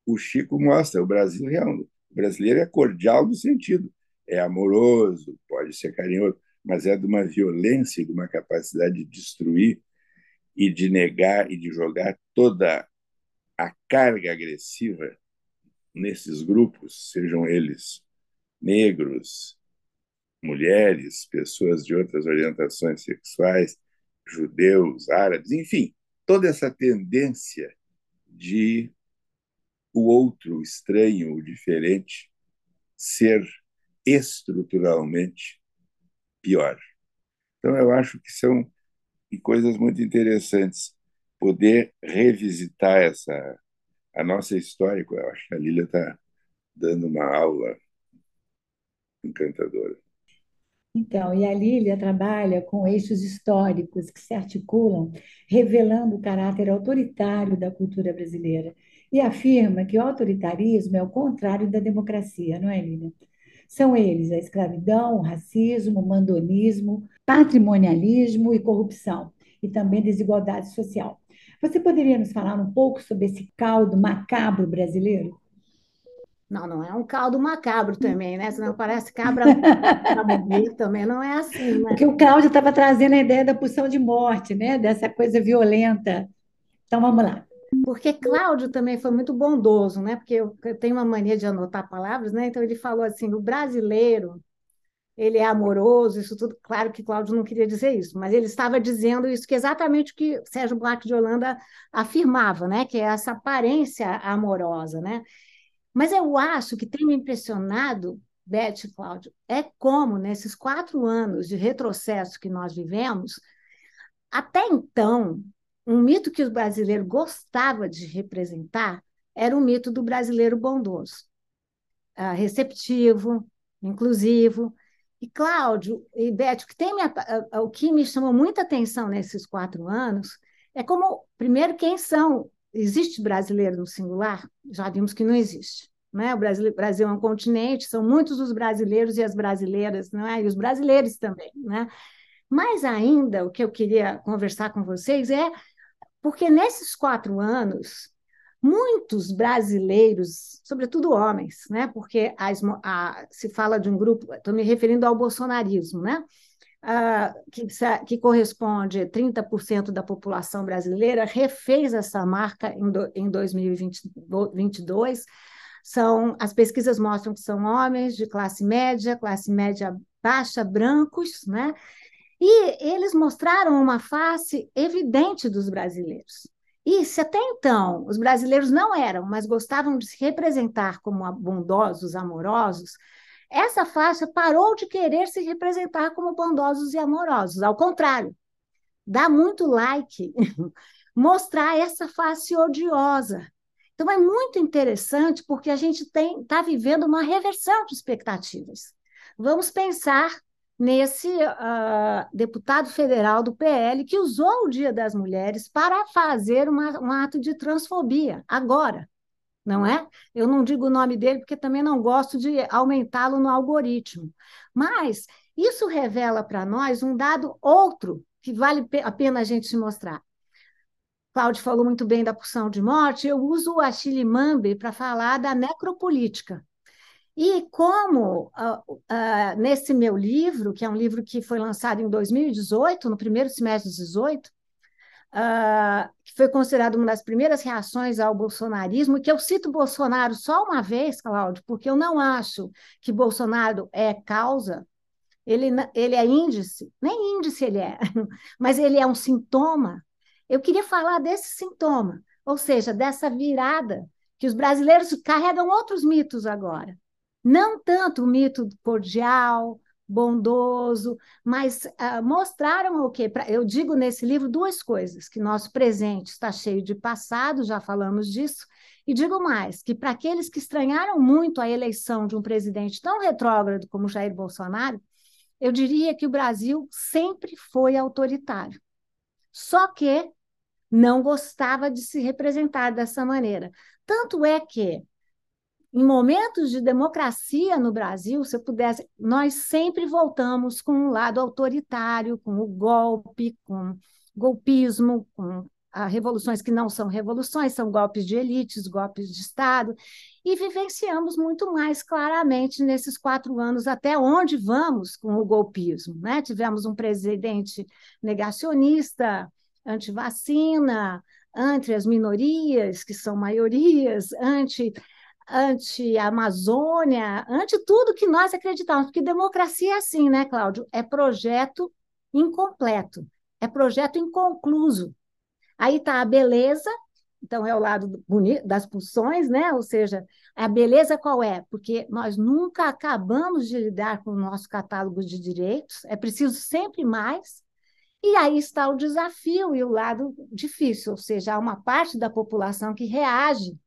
o Chico mostra o Brasil real. O brasileiro é cordial no sentido, é amoroso, pode ser carinhoso, mas é de uma violência, de uma capacidade de destruir e de negar e de jogar toda a carga agressiva nesses grupos, sejam eles negros, mulheres, pessoas de outras orientações sexuais, judeus, árabes, enfim, toda essa tendência de o outro, o estranho, o diferente, ser estruturalmente pior. Então, eu acho que são coisas muito interessantes poder revisitar essa a nossa história. Eu acho que a Lília está dando uma aula encantadora. Então, e a Lília trabalha com eixos históricos que se articulam, revelando o caráter autoritário da cultura brasileira. E afirma que o autoritarismo é o contrário da democracia, não é, Lília? São eles a escravidão, o racismo, o mandonismo, patrimonialismo e corrupção, e também desigualdade social. Você poderia nos falar um pouco sobre esse caldo macabro brasileiro? Não, não é um caldo macabro também, né? Senão parece cabra (laughs) para morrer também, não é assim, né? Porque o Cláudio estava trazendo a ideia da pulsão de morte, né? Dessa coisa violenta. Então vamos lá. Porque Cláudio também foi muito bondoso, né? Porque eu tenho uma mania de anotar palavras, né? Então ele falou assim: o brasileiro ele é amoroso, isso tudo. Claro que Cláudio não queria dizer isso, mas ele estava dizendo isso que é exatamente o que Sérgio Black de Holanda afirmava, né? Que é essa aparência amorosa, né? Mas eu acho que tem me impressionado, Beth e Cláudio, é como nesses quatro anos de retrocesso que nós vivemos, até então, um mito que o brasileiro gostava de representar era o mito do brasileiro bondoso, uh, receptivo, inclusivo, e Cláudio e Beth, o que, tem me, o que me chamou muita atenção nesses quatro anos é como, primeiro, quem são. Existe brasileiro no singular? Já vimos que não existe. Né? O Brasil, Brasil é um continente, são muitos os brasileiros e as brasileiras, não é? e os brasileiros também. Né? Mas ainda, o que eu queria conversar com vocês é porque nesses quatro anos muitos brasileiros, sobretudo homens, né? porque as, a, se fala de um grupo, estou me referindo ao bolsonarismo, né? Ah, que, que, corresponde a 30% da população brasileira, refez essa marca em, do, em 2022. São, as pesquisas mostram que são homens de classe média, classe média baixa, brancos, né? E eles mostraram uma face evidente dos brasileiros. E se até então os brasileiros não eram, mas gostavam de se representar como bondosos, amorosos, essa faixa parou de querer se representar como bondosos e amorosos. Ao contrário, dá muito like (laughs) mostrar essa face odiosa. Então é muito interessante porque a gente está vivendo uma reversão de expectativas. Vamos pensar nesse uh, deputado federal do PL que usou o Dia das Mulheres para fazer uma, um ato de transfobia, agora, não é? Eu não digo o nome dele porque também não gosto de aumentá-lo no algoritmo. Mas isso revela para nós um dado outro que vale a pena a gente se mostrar. Cláudio falou muito bem da pulsão de morte, eu uso o Achille Mambe para falar da necropolítica, e como uh, uh, nesse meu livro, que é um livro que foi lançado em 2018, no primeiro semestre de 2018, uh, que foi considerado uma das primeiras reações ao bolsonarismo, que eu cito Bolsonaro só uma vez, Cláudio, porque eu não acho que Bolsonaro é causa, ele, ele é índice, nem índice ele é, (laughs) mas ele é um sintoma. Eu queria falar desse sintoma, ou seja, dessa virada que os brasileiros carregam outros mitos agora não tanto o mito cordial, bondoso, mas uh, mostraram o quê? Eu digo nesse livro duas coisas: que nosso presente está cheio de passado, já falamos disso, e digo mais: que para aqueles que estranharam muito a eleição de um presidente tão retrógrado como Jair Bolsonaro, eu diria que o Brasil sempre foi autoritário. Só que não gostava de se representar dessa maneira. Tanto é que, em momentos de democracia no Brasil, se eu pudesse, nós sempre voltamos com um lado autoritário, com o golpe, com golpismo, com revoluções que não são revoluções, são golpes de elites, golpes de Estado, e vivenciamos muito mais claramente nesses quatro anos até onde vamos com o golpismo. Né? Tivemos um presidente negacionista, anti-vacina, anti as minorias, que são maiorias, anti anti-Amazônia, anti tudo que nós acreditamos, porque democracia é assim, né, Cláudio? É projeto incompleto, é projeto inconcluso. Aí está a beleza, então é o lado bonito das pulsões, né? Ou seja, a beleza qual é? Porque nós nunca acabamos de lidar com o nosso catálogo de direitos, é preciso sempre mais. E aí está o desafio e o lado difícil, ou seja, há uma parte da população que reage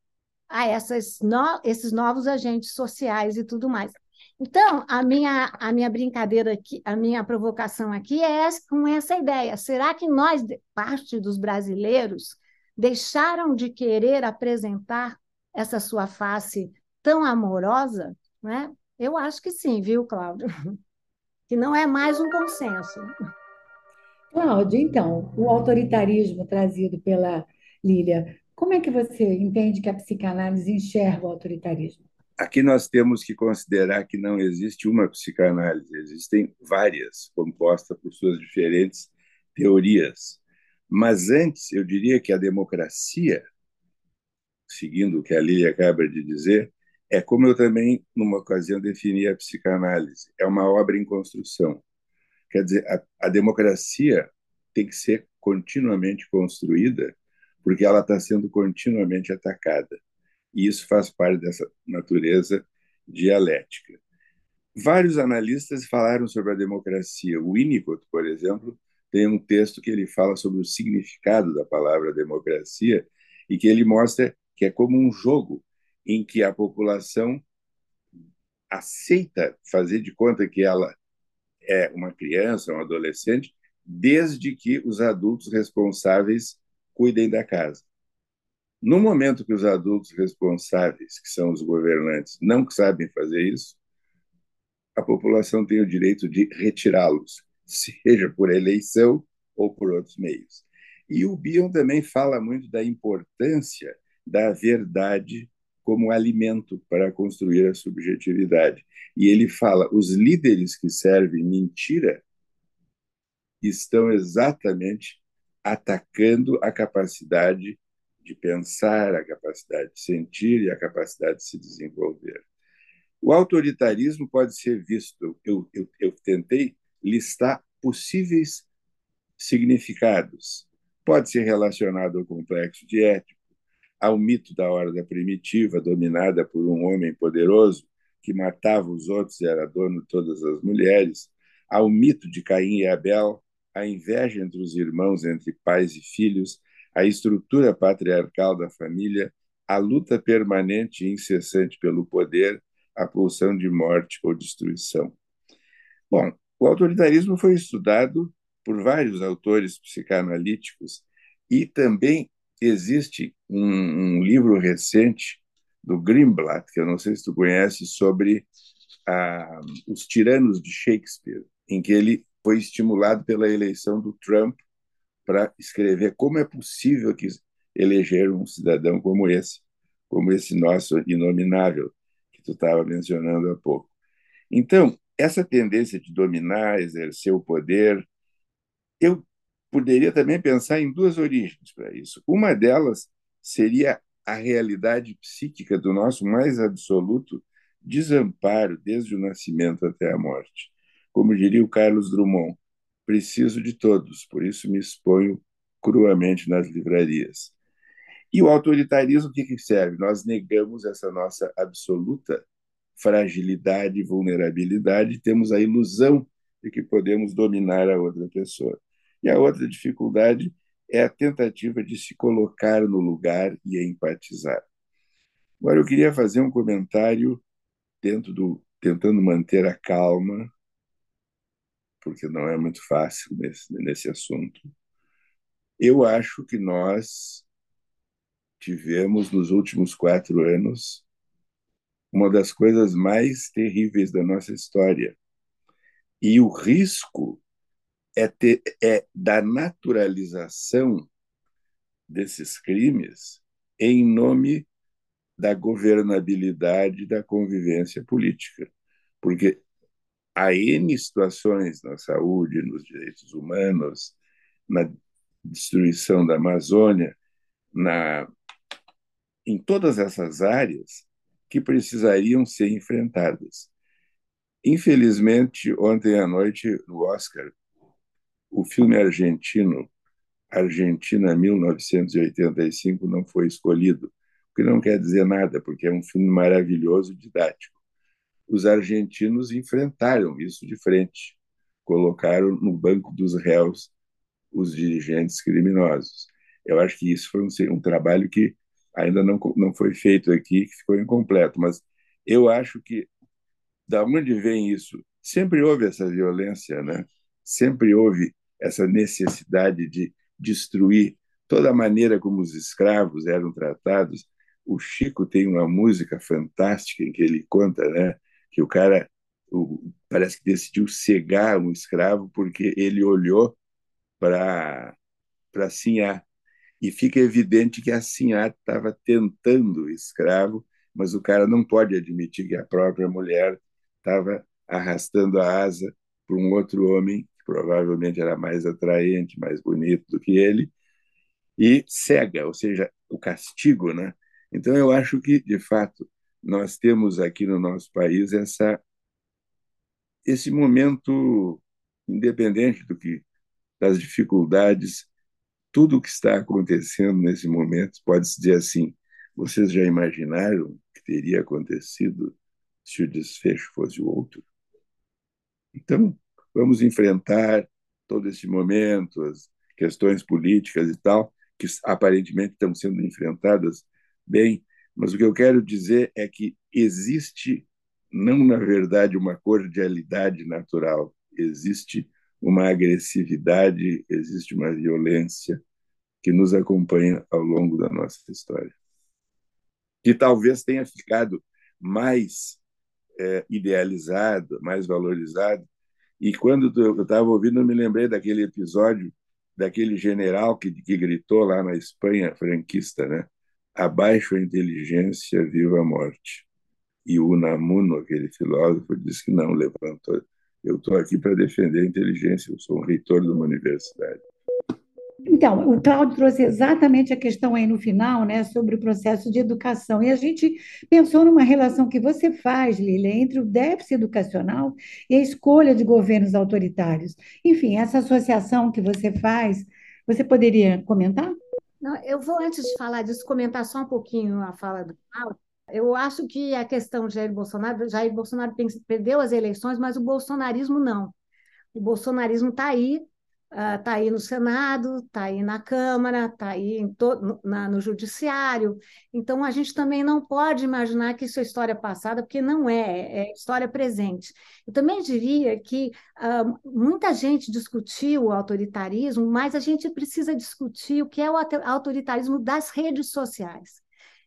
a essas no, esses novos agentes sociais e tudo mais. Então, a minha, a minha brincadeira aqui, a minha provocação aqui é com essa ideia. Será que nós, parte dos brasileiros, deixaram de querer apresentar essa sua face tão amorosa? Né? Eu acho que sim, viu, Cláudio? (laughs) Que não é mais um consenso. Cláudia, então, o autoritarismo trazido pela Lília, como é que você entende que a psicanálise enxerga o autoritarismo? Aqui nós temos que considerar que não existe uma psicanálise, existem várias, compostas por suas diferentes teorias. Mas antes, eu diria que a democracia, seguindo o que a Lília acaba de dizer, é como eu também, numa ocasião, defini a psicanálise: é uma obra em construção. Quer dizer, a, a democracia tem que ser continuamente construída, porque ela está sendo continuamente atacada e isso faz parte dessa natureza dialética. Vários analistas falaram sobre a democracia. O Winnicott, por exemplo, tem um texto que ele fala sobre o significado da palavra democracia e que ele mostra que é como um jogo em que a população aceita fazer de conta que ela é uma criança, um adolescente, desde que os adultos responsáveis cuidem da casa. No momento que os adultos responsáveis, que são os governantes, não sabem fazer isso, a população tem o direito de retirá-los, seja por eleição ou por outros meios. E o Bion também fala muito da importância da verdade como alimento para construir a subjetividade. E ele fala: os líderes que servem mentira estão exatamente atacando a capacidade de pensar, a capacidade de sentir e a capacidade de se desenvolver. O autoritarismo pode ser visto, eu, eu, eu tentei listar possíveis significados. Pode ser relacionado ao complexo de ético, ao mito da ordem primitiva, dominada por um homem poderoso que matava os outros e era dono de todas as mulheres, ao mito de Caim e Abel, a inveja entre os irmãos, entre pais e filhos, a estrutura patriarcal da família, a luta permanente e incessante pelo poder, a pulsão de morte ou destruição. Bom, o autoritarismo foi estudado por vários autores psicanalíticos e também existe um, um livro recente do Grimblatt, que eu não sei se tu conhece, sobre ah, os tiranos de Shakespeare, em que ele foi estimulado pela eleição do Trump para escrever como é possível que eleger um cidadão como esse, como esse nosso inominável que tu estava mencionando há pouco. Então, essa tendência de dominar, exercer o poder, eu poderia também pensar em duas origens para isso. Uma delas seria a realidade psíquica do nosso mais absoluto desamparo desde o nascimento até a morte. Como diria o Carlos Drummond, preciso de todos, por isso me exponho cruamente nas livrarias. E o autoritarismo, o que, que serve? Nós negamos essa nossa absoluta fragilidade e vulnerabilidade, temos a ilusão de que podemos dominar a outra pessoa. E a outra dificuldade é a tentativa de se colocar no lugar e empatizar. Agora, eu queria fazer um comentário dentro do tentando manter a calma porque não é muito fácil nesse, nesse assunto. Eu acho que nós tivemos nos últimos quatro anos uma das coisas mais terríveis da nossa história. E o risco é, ter, é da naturalização desses crimes em nome da governabilidade da convivência política. Porque há N situações na saúde, nos direitos humanos, na destruição da Amazônia, na, em todas essas áreas que precisariam ser enfrentadas. Infelizmente, ontem à noite, no Oscar, o filme argentino Argentina 1985 não foi escolhido, o que não quer dizer nada, porque é um filme maravilhoso, didático. Os argentinos enfrentaram isso de frente, colocaram no banco dos réus os dirigentes criminosos. Eu acho que isso foi um, um trabalho que ainda não, não foi feito aqui, que ficou incompleto, mas eu acho que da onde vem isso? Sempre houve essa violência, né? Sempre houve essa necessidade de destruir toda a maneira como os escravos eram tratados. O Chico tem uma música fantástica em que ele conta, né, que o cara o, parece que decidiu cegar um escravo porque ele olhou para para Sinhá e fica evidente que a Sinhá estava tentando o escravo, mas o cara não pode admitir que a própria mulher estava arrastando a asa para um outro homem provavelmente era mais atraente, mais bonito do que ele, e cega, ou seja, o castigo, né? Então eu acho que de fato nós temos aqui no nosso país essa esse momento independente do que das dificuldades, tudo o que está acontecendo nesse momento pode se dizer assim. Vocês já imaginaram o que teria acontecido se o desfecho fosse o outro? Então, vamos enfrentar todo esse momento, as questões políticas e tal, que aparentemente estão sendo enfrentadas bem, mas o que eu quero dizer é que existe, não na verdade, uma cordialidade natural, existe uma agressividade, existe uma violência que nos acompanha ao longo da nossa história. Que talvez tenha ficado mais é, idealizado, mais valorizado e quando eu estava ouvindo, eu me lembrei daquele episódio daquele general que, que gritou lá na Espanha franquista, né? Abaixo a inteligência, viva a morte. E o Unamuno, aquele filósofo, disse que não, levantou. Eu estou aqui para defender a inteligência, eu sou um reitor de uma universidade. Então, o Cláudio trouxe exatamente a questão aí no final, né, sobre o processo de educação. E a gente pensou numa relação que você faz, Lília, entre o déficit educacional e a escolha de governos autoritários. Enfim, essa associação que você faz, você poderia comentar? Não, eu vou, antes de falar disso, comentar só um pouquinho a fala do Cláudio. Eu acho que a questão de Jair Bolsonaro, Jair Bolsonaro perdeu as eleições, mas o bolsonarismo não. O bolsonarismo está aí, está uh, aí no Senado, está aí na Câmara, está aí no, na, no Judiciário. Então, a gente também não pode imaginar que isso é história passada, porque não é, é história presente. Eu também diria que uh, muita gente discutiu o autoritarismo, mas a gente precisa discutir o que é o autoritarismo das redes sociais.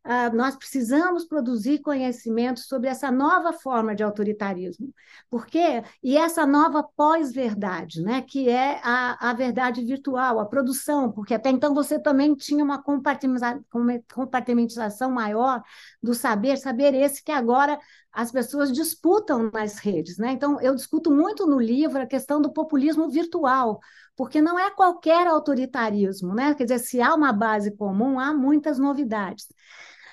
Uh, nós precisamos produzir conhecimento sobre essa nova forma de autoritarismo. Por quê? E essa nova pós-verdade, né? que é a, a verdade virtual, a produção, porque até então você também tinha uma compartimentização maior do saber, saber esse que agora as pessoas disputam nas redes. Né? Então, eu discuto muito no livro a questão do populismo virtual, porque não é qualquer autoritarismo, né? Quer dizer, se há uma base comum, há muitas novidades.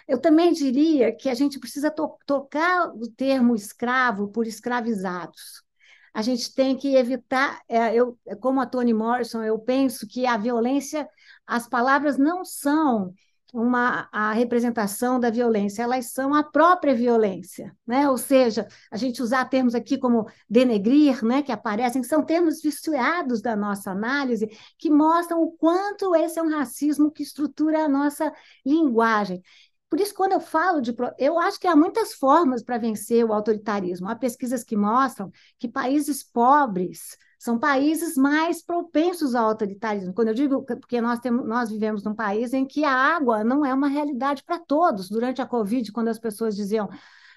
Eu também diria que a gente precisa to tocar o termo escravo por escravizados. A gente tem que evitar, é, eu, como a Toni Morrison, eu penso que a violência, as palavras não são uma a representação da violência, elas são a própria violência, né? Ou seja, a gente usar termos aqui como denegrir, né, que aparecem, são termos viciados da nossa análise, que mostram o quanto esse é um racismo que estrutura a nossa linguagem. Por isso, quando eu falo de. Eu acho que há muitas formas para vencer o autoritarismo. Há pesquisas que mostram que países pobres são países mais propensos ao autoritarismo. Quando eu digo porque nós, temos, nós vivemos num país em que a água não é uma realidade para todos. Durante a Covid, quando as pessoas diziam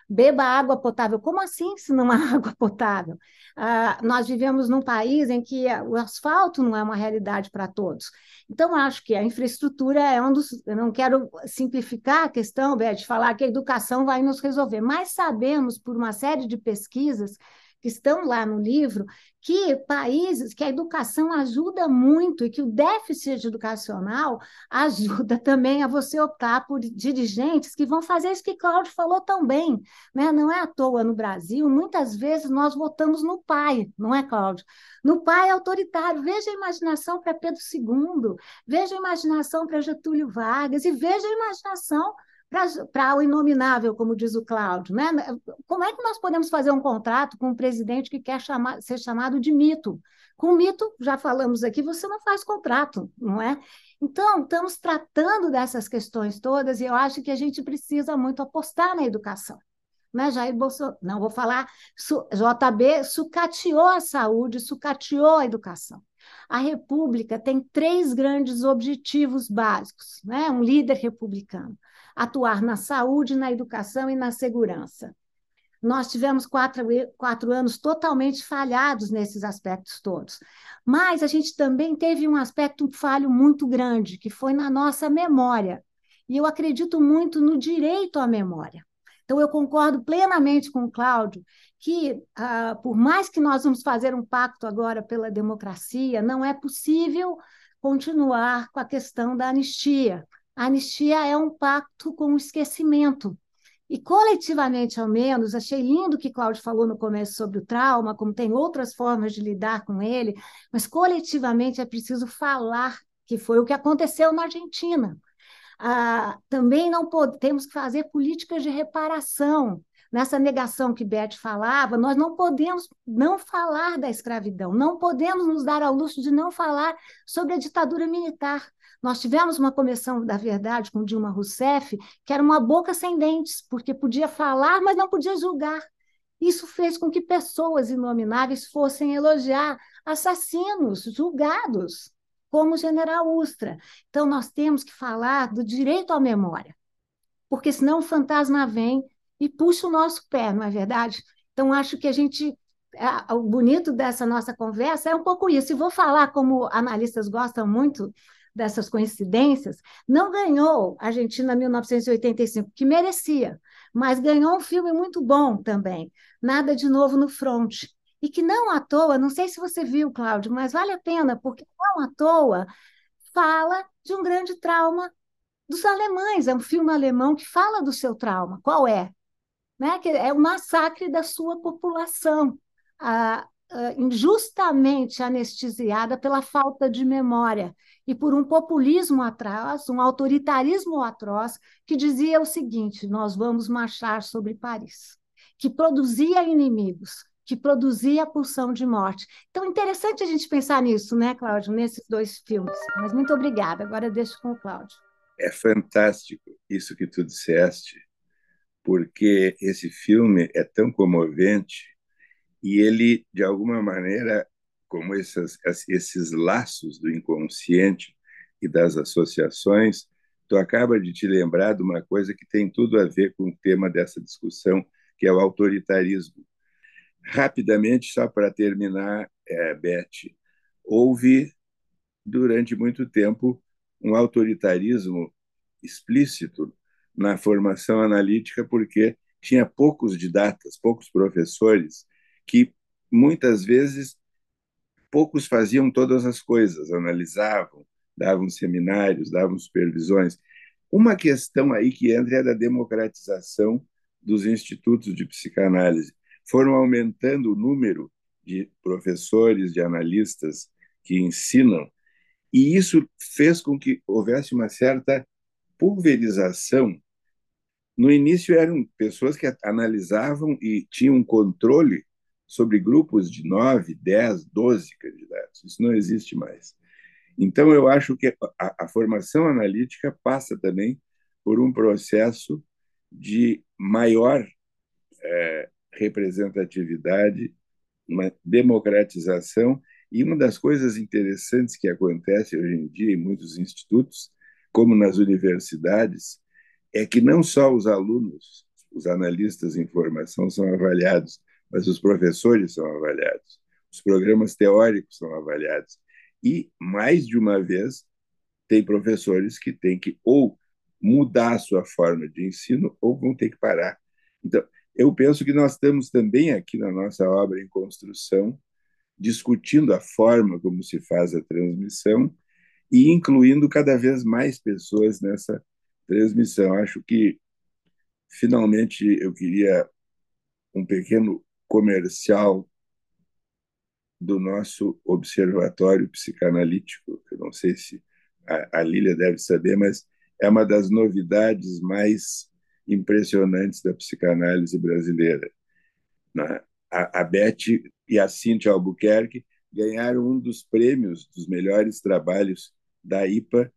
beba água potável. Como assim se não há (laughs) água potável? Ah, nós vivemos num país em que o asfalto não é uma realidade para todos. Então, acho que a infraestrutura é um dos. Eu não quero simplificar a questão, Beth, falar que a educação vai nos resolver, mas sabemos, por uma série de pesquisas, que estão lá no livro, que países, que a educação ajuda muito e que o déficit educacional ajuda (laughs) também a você optar por dirigentes que vão fazer isso que Cláudio falou tão bem. Né? Não é à toa no Brasil, muitas vezes nós votamos no pai, não é, Cláudio? No pai autoritário. Veja a imaginação para Pedro II, veja a imaginação para Getúlio Vargas e veja a imaginação para o inominável, como diz o Cláudio. Né? Como é que nós podemos fazer um contrato com um presidente que quer chamar, ser chamado de mito? Com mito, já falamos aqui, você não faz contrato, não é? Então, estamos tratando dessas questões todas e eu acho que a gente precisa muito apostar na educação. Né? Jair Bolsonaro, não vou falar, JB sucateou a saúde, sucateou a educação. A República tem três grandes objetivos básicos, né? um líder republicano atuar na saúde, na educação e na segurança. Nós tivemos quatro, quatro anos totalmente falhados nesses aspectos todos. Mas a gente também teve um aspecto falho muito grande, que foi na nossa memória. E eu acredito muito no direito à memória. Então, eu concordo plenamente com o Cláudio que, ah, por mais que nós vamos fazer um pacto agora pela democracia, não é possível continuar com a questão da anistia. A anistia é um pacto com o esquecimento. E coletivamente, ao menos, achei lindo que Cláudio falou no começo sobre o trauma, como tem outras formas de lidar com ele, mas coletivamente é preciso falar, que foi o que aconteceu na Argentina. Ah, também não que fazer políticas de reparação. Nessa negação que Beth falava, nós não podemos não falar da escravidão, não podemos nos dar ao luxo de não falar sobre a ditadura militar. Nós tivemos uma comissão da verdade com Dilma Rousseff, que era uma boca sem dentes, porque podia falar, mas não podia julgar. Isso fez com que pessoas inomináveis fossem elogiar assassinos julgados, como o general Ustra. Então, nós temos que falar do direito à memória, porque senão o fantasma vem e puxa o nosso pé, não é verdade? Então, acho que a gente. O bonito dessa nossa conversa é um pouco isso. E vou falar como analistas gostam muito dessas coincidências, não ganhou a Argentina 1985, que merecia, mas ganhou um filme muito bom também, Nada de Novo no Front. E que não à toa, não sei se você viu, Cláudio, mas vale a pena, porque não à toa fala de um grande trauma dos alemães. É um filme alemão que fala do seu trauma. Qual é? Né? Que é o massacre da sua população. A, uh, injustamente anestesiada pela falta de memória e por um populismo atrás, um autoritarismo atroz, que dizia o seguinte: nós vamos marchar sobre Paris, que produzia inimigos, que produzia a pulsão de morte. Então, interessante a gente pensar nisso, né, Cláudio, nesses dois filmes. Mas muito obrigada. Agora deixo com o Cláudio. É fantástico isso que tu disseste, porque esse filme é tão comovente e ele, de alguma maneira, como esses, laços do inconsciente e das associações, tu acaba de te lembrar de uma coisa que tem tudo a ver com o tema dessa discussão, que é o autoritarismo. Rapidamente, só para terminar, é, Beth, houve, durante muito tempo, um autoritarismo explícito na formação analítica, porque tinha poucos didatas, poucos professores que muitas vezes poucos faziam todas as coisas, analisavam, davam seminários, davam supervisões. Uma questão aí que entra é da democratização dos institutos de psicanálise. Foram aumentando o número de professores, de analistas que ensinam, e isso fez com que houvesse uma certa pulverização. No início eram pessoas que analisavam e tinham controle sobre grupos de 9, 10, 12 candidatos. Isso não existe mais. Então, eu acho que a, a formação analítica passa também por um processo de maior é, representatividade, uma democratização E uma das coisas interessantes que acontece hoje em dia em muitos institutos, como nas universidades, é que não só os alunos, os analistas de informação são avaliados, mas os professores são avaliados, os programas teóricos são avaliados. E, mais de uma vez, tem professores que têm que ou mudar a sua forma de ensino ou vão ter que parar. Então, eu penso que nós estamos também aqui na nossa obra em construção discutindo a forma como se faz a transmissão e incluindo cada vez mais pessoas nessa transmissão. Acho que finalmente eu queria um pequeno comercial do nosso observatório psicanalítico. Eu não sei se a, Lília deve saber, mas é uma das novidades mais impressionantes da psicanálise brasileira. Né? A, a Beth e a Cíntia Albuquerque ganharam um dos prêmios dos melhores trabalhos da IPA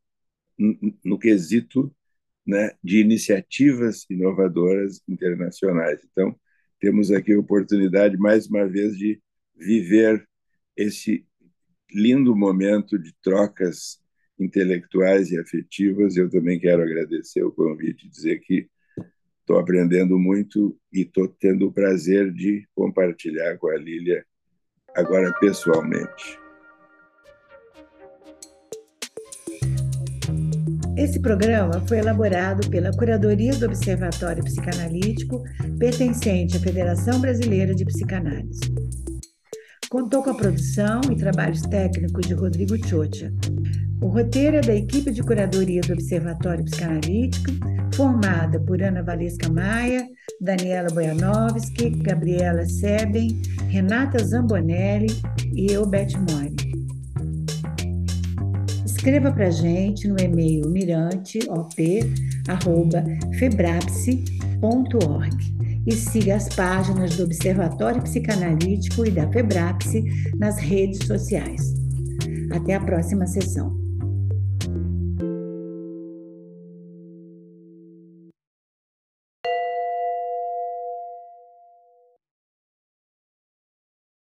no quesito né, de iniciativas inovadoras internacionais. Então, temos aqui a oportunidade, mais uma vez, de viver esse lindo momento de trocas intelectuais e afetivas. Eu também quero agradecer o convite dizer que estou aprendendo muito e estou tendo o prazer de compartilhar com a Lília agora pessoalmente. Esse programa foi elaborado pela Curadoria do Observatório Psicanalítico, pertencente à Federação Brasileira de Psicanálise. Contou com a produção e trabalhos técnicos de Rodrigo Chocha. O roteiro é da equipe de curadoria do Observatório Psicanalítico, formada por Ana Valesca Maia, Daniela Bojanovski, Gabriela Seben, Renata Zambonelli e eu, Beth Mori. Escreva para a gente no e-mail miranteop.febrapse.org e siga as páginas do Observatório Psicanalítico e da Febrapse nas redes sociais. Até a próxima sessão.